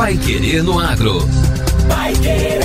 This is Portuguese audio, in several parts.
Pai Querer no Agro. Pai Querer.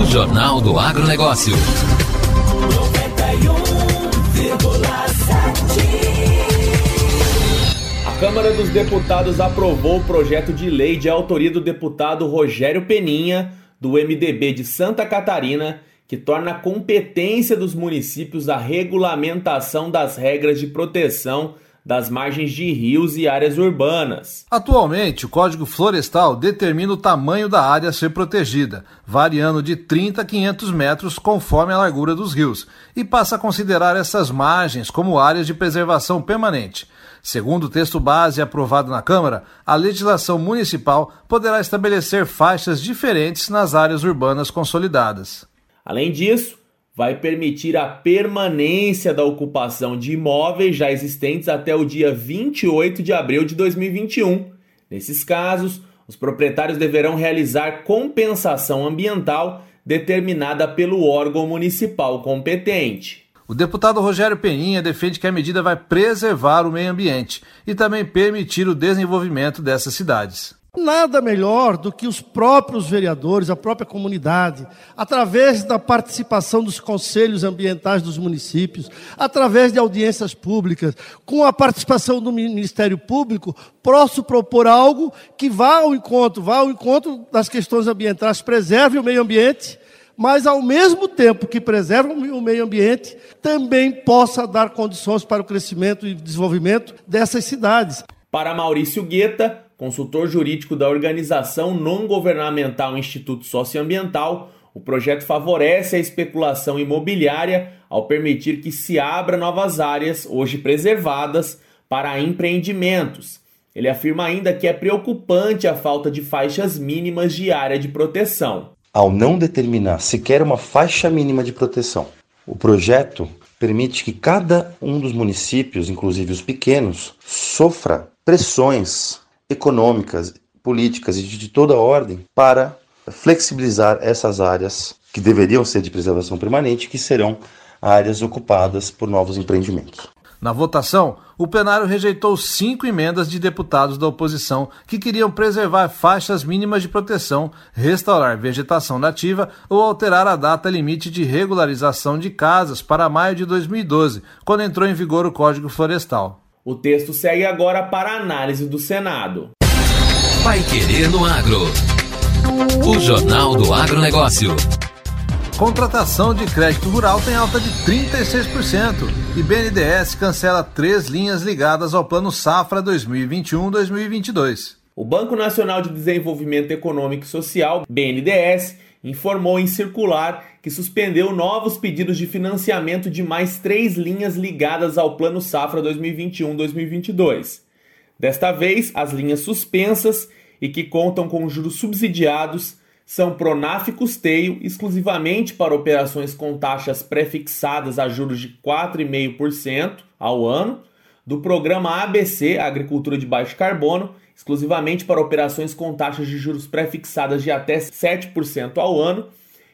O Jornal do Agronegócio. 91,7. A Câmara dos Deputados aprovou o projeto de lei de autoria do deputado Rogério Peninha, do MDB de Santa Catarina, que torna a competência dos municípios a regulamentação das regras de proteção das margens de rios e áreas urbanas. Atualmente, o Código Florestal determina o tamanho da área a ser protegida, variando de 30 a 500 metros conforme a largura dos rios, e passa a considerar essas margens como áreas de preservação permanente. Segundo o texto base aprovado na Câmara, a legislação municipal poderá estabelecer faixas diferentes nas áreas urbanas consolidadas. Além disso, vai permitir a permanência da ocupação de imóveis já existentes até o dia 28 de abril de 2021. Nesses casos, os proprietários deverão realizar compensação ambiental determinada pelo órgão municipal competente. O deputado Rogério Peninha defende que a medida vai preservar o meio ambiente e também permitir o desenvolvimento dessas cidades. Nada melhor do que os próprios vereadores, a própria comunidade, através da participação dos conselhos ambientais dos municípios, através de audiências públicas, com a participação do Ministério Público, posso propor algo que vá ao encontro, vá ao encontro das questões ambientais, preserve o meio ambiente, mas ao mesmo tempo que preserve o meio ambiente, também possa dar condições para o crescimento e desenvolvimento dessas cidades. Para Maurício Guetta, consultor jurídico da organização não governamental Instituto Socioambiental, o projeto favorece a especulação imobiliária ao permitir que se abra novas áreas, hoje preservadas, para empreendimentos. Ele afirma ainda que é preocupante a falta de faixas mínimas de área de proteção. Ao não determinar sequer uma faixa mínima de proteção, o projeto permite que cada um dos municípios, inclusive os pequenos, sofra pressões econômicas, políticas e de toda ordem para flexibilizar essas áreas que deveriam ser de preservação permanente, que serão áreas ocupadas por novos empreendimentos. Na votação, o plenário rejeitou cinco emendas de deputados da oposição que queriam preservar faixas mínimas de proteção, restaurar vegetação nativa ou alterar a data limite de regularização de casas para maio de 2012, quando entrou em vigor o Código Florestal. O texto segue agora para análise do Senado. Vai querer no agro. O Jornal do Agronegócio. Contratação de crédito rural tem alta de 36% e BNDES cancela três linhas ligadas ao Plano Safra 2021-2022. O Banco Nacional de Desenvolvimento Econômico e Social, BNDES, informou em circular que suspendeu novos pedidos de financiamento de mais três linhas ligadas ao Plano Safra 2021-2022. Desta vez, as linhas suspensas e que contam com juros subsidiados são Pronaf Custeio, exclusivamente para operações com taxas prefixadas a juros de 4,5% ao ano, do programa ABC Agricultura de Baixo Carbono, exclusivamente para operações com taxas de juros prefixadas de até 7% ao ano,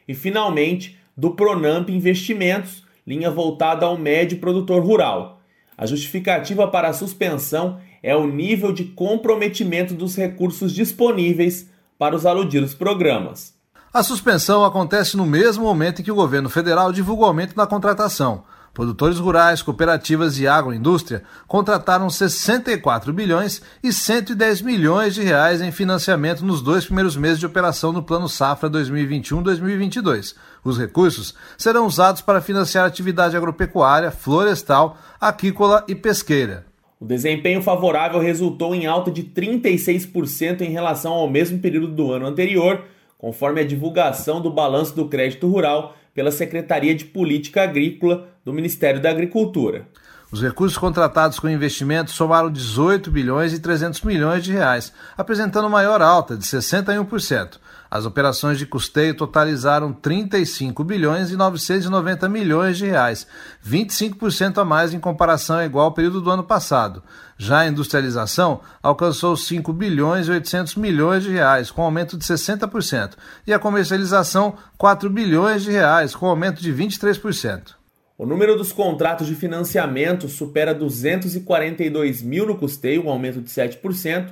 e finalmente do Pronamp Investimentos, linha voltada ao médio produtor rural. A justificativa para a suspensão é o nível de comprometimento dos recursos disponíveis para os aludidos programas. A suspensão acontece no mesmo momento em que o governo federal divulga o aumento da contratação. Produtores rurais, cooperativas e agroindústria contrataram 64 bilhões e 110 milhões de reais em financiamento nos dois primeiros meses de operação do Plano Safra 2021-2022. Os recursos serão usados para financiar atividade agropecuária, florestal, aquícola e pesqueira. O desempenho favorável resultou em alta de 36% em relação ao mesmo período do ano anterior, conforme a divulgação do balanço do crédito rural pela Secretaria de Política Agrícola do Ministério da Agricultura. Os recursos contratados com investimentos somaram 18 bilhões e 300 milhões de reais, apresentando maior alta de 61%. As operações de custeio totalizaram 35 bilhões e 990 milhões de reais, 25% a mais em comparação ao igual período do ano passado. Já a industrialização alcançou 5 bilhões e 800 milhões de reais, com aumento de 60%, e a comercialização 4 bilhões de reais, com aumento de 23%. O número dos contratos de financiamento supera 242 mil no custeio, um aumento de 7%,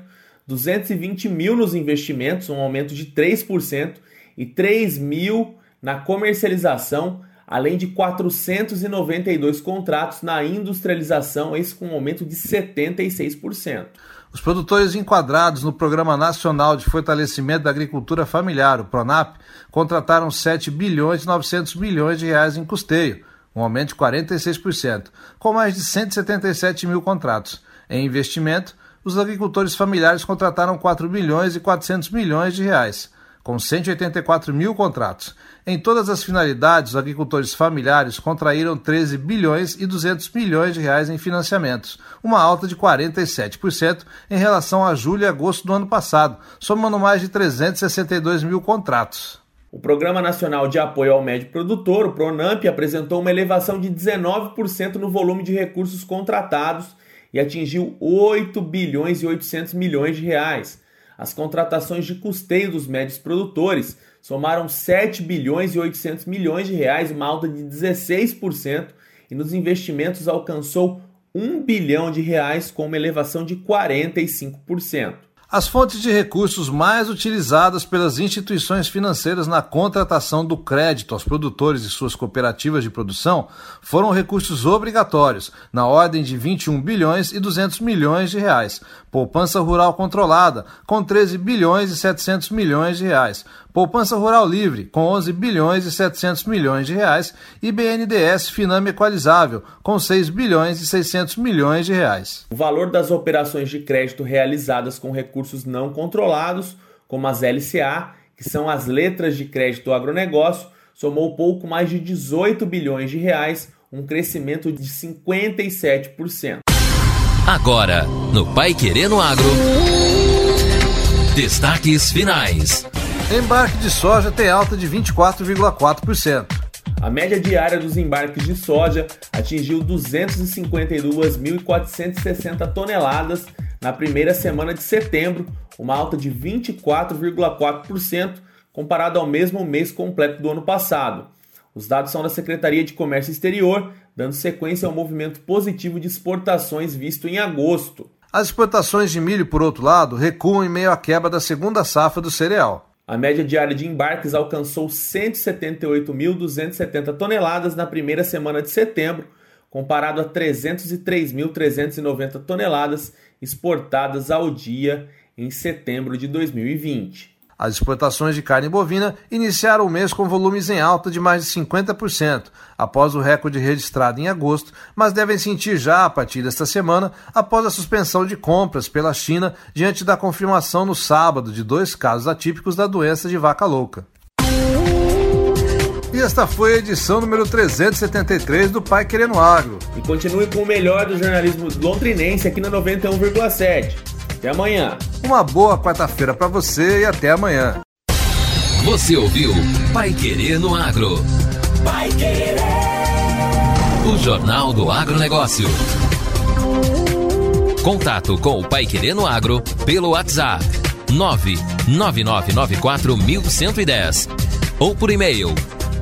220 mil nos investimentos, um aumento de 3%, e 3 mil na comercialização, além de 492 contratos na industrialização, esse com um aumento de 76%. Os produtores enquadrados no Programa Nacional de Fortalecimento da Agricultura Familiar, o PRONAP, contrataram 7 bilhões e 900 milhões de reais em custeio, um aumento de 46%, com mais de 177 mil contratos. Em investimento, os agricultores familiares contrataram 4 bilhões e 400 milhões de reais, com 184 mil contratos. Em todas as finalidades, os agricultores familiares contraíram 13 bilhões e 200 milhões de reais em financiamentos, uma alta de 47% em relação a julho e agosto do ano passado, somando mais de 362 mil contratos. O Programa Nacional de Apoio ao Médio Produtor, o PRONAMP, apresentou uma elevação de 19% no volume de recursos contratados e atingiu 8 bilhões e 800 milhões de reais. As contratações de custeio dos médios produtores somaram 7 bilhões e 800 milhões de reais, uma alta de 16%, e nos investimentos alcançou 1 bilhão de reais com uma elevação de 45%. As fontes de recursos mais utilizadas pelas instituições financeiras na contratação do crédito aos produtores e suas cooperativas de produção foram recursos obrigatórios, na ordem de 21 bilhões e 200 milhões de reais, poupança rural controlada, com 13 bilhões e 700 milhões de reais, poupança rural livre, com 11 bilhões e 700 milhões de reais, e BNDES Finame Equalizável, com 6 bilhões e 600 milhões de reais. O valor das operações de crédito realizadas com recursos não controlados, como as LCA, que são as letras de crédito agronegócio, somou pouco mais de 18 bilhões de reais, um crescimento de 57%. Agora, no Pai Querendo Agro. Destaques finais. Embarque de soja tem alta de 24,4%. A média diária dos embarques de soja atingiu 252.460 toneladas na primeira semana de setembro, uma alta de 24,4% comparado ao mesmo mês completo do ano passado. Os dados são da Secretaria de Comércio Exterior, dando sequência ao movimento positivo de exportações visto em agosto. As exportações de milho, por outro lado, recuam em meio à quebra da segunda safra do cereal. A média diária de embarques alcançou 178.270 toneladas na primeira semana de setembro, comparado a 303.390 toneladas exportadas ao dia em setembro de 2020. As exportações de carne bovina iniciaram o mês com volumes em alta de mais de 50%, após o recorde registrado em agosto, mas devem sentir já a partir desta semana, após a suspensão de compras pela China diante da confirmação no sábado de dois casos atípicos da doença de vaca louca. E esta foi a edição número 373 do Pai Querendo Agro. E continue com o melhor do jornalismo londrinense aqui na 91,7. Até amanhã. Uma boa quarta-feira para você e até amanhã. Você ouviu Pai Querer no Agro. Pai Querer. O Jornal do Agronegócio. Contato com o Pai Querer no Agro pelo WhatsApp 999941110 ou por e-mail